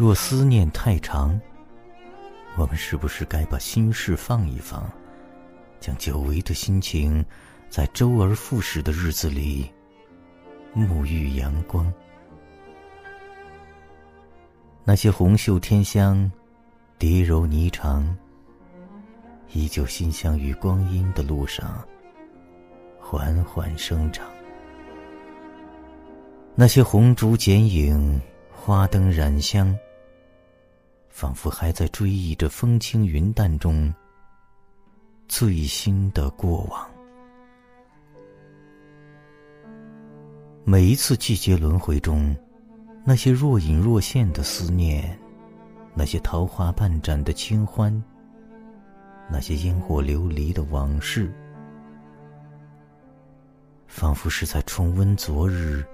若思念太长，我们是不是该把心事放一放，将久违的心情，在周而复始的日子里沐浴阳光？那些红袖添香，蝶柔霓裳，依旧馨香于光阴的路上，缓缓生长。那些红烛剪影，花灯染香，仿佛还在追忆着风轻云淡中最新的过往。每一次季节轮回中。那些若隐若现的思念，那些桃花半展的清欢，那些烟火流离的往事，仿佛是在重温昨日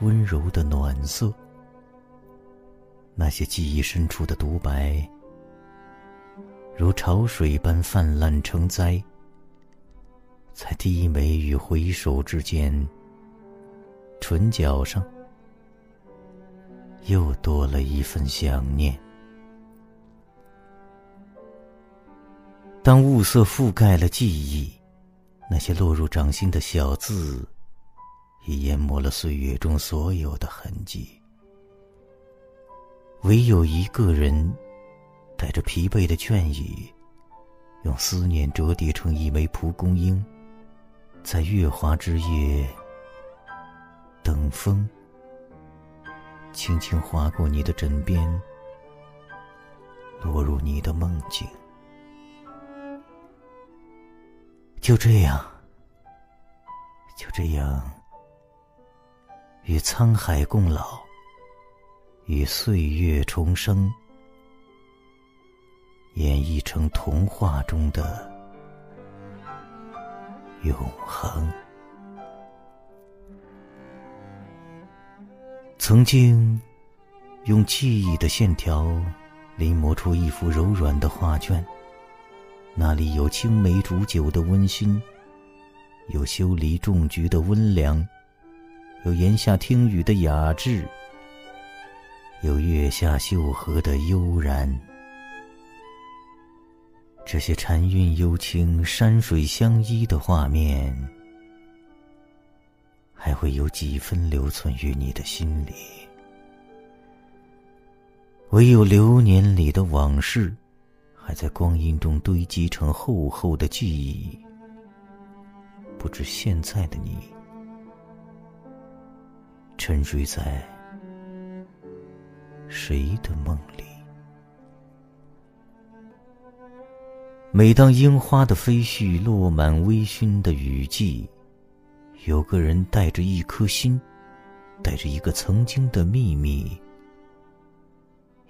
温柔的暖色。那些记忆深处的独白，如潮水般泛滥成灾，在低眉与回首之间，唇角上。又多了一份想念。当雾色覆盖了记忆，那些落入掌心的小字，已淹没了岁月中所有的痕迹。唯有一个人，带着疲惫的倦意，用思念折叠成一枚蒲公英，在月华之夜等风。轻轻划过你的枕边，落入你的梦境。就这样，就这样，与沧海共老，与岁月重生，演绎成童话中的永恒。曾经，用记忆的线条临摹出一幅柔软的画卷，那里有青梅煮酒的温馨，有修篱种菊的温良，有檐下听雨的雅致，有月下秀荷的悠然。这些禅韵幽清、山水相依的画面。还会有几分留存于你的心里？唯有流年里的往事，还在光阴中堆积成厚厚的记忆。不知现在的你，沉睡在谁的梦里？每当樱花的飞絮落满微醺的雨季。有个人带着一颗心，带着一个曾经的秘密，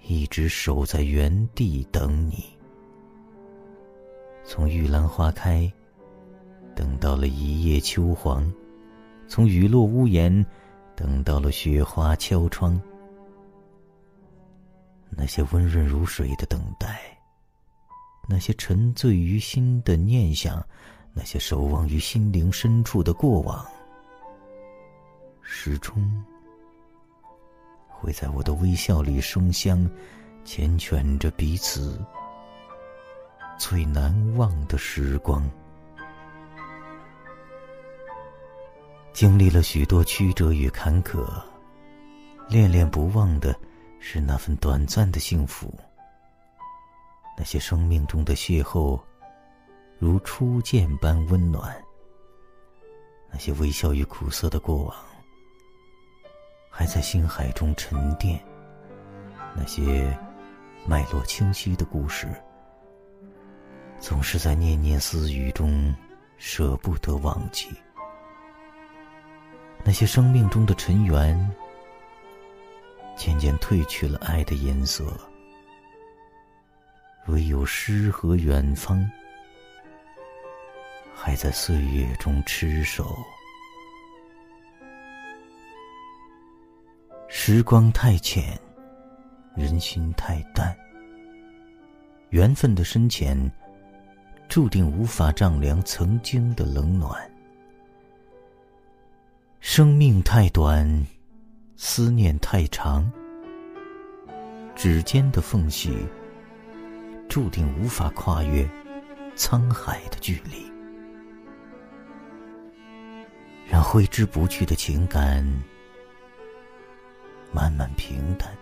一直守在原地等你。从玉兰花开，等到了一叶秋黄；从雨落屋檐，等到了雪花敲窗。那些温润如水的等待，那些沉醉于心的念想。那些守望于心灵深处的过往，始终会在我的微笑里生香，缱绻着彼此最难忘的时光。经历了许多曲折与坎坷，恋恋不忘的是那份短暂的幸福。那些生命中的邂逅。如初见般温暖。那些微笑与苦涩的过往，还在心海中沉淀；那些脉络清晰的故事，总是在念念私语中舍不得忘记。那些生命中的尘缘，渐渐褪去了爱的颜色，唯有诗和远方。还在岁月中痴守，时光太浅，人心太淡，缘分的深浅，注定无法丈量曾经的冷暖。生命太短，思念太长，指尖的缝隙，注定无法跨越沧海的距离。让挥之不去的情感慢慢平淡，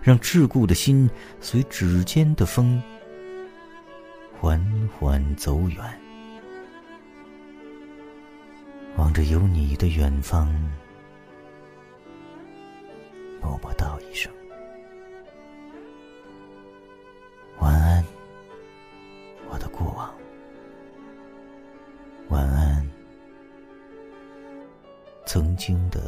让桎梏的心随指尖的风缓缓走远。望着有你的远方，默默道一声。晚安，我的过往。晚安，曾经的。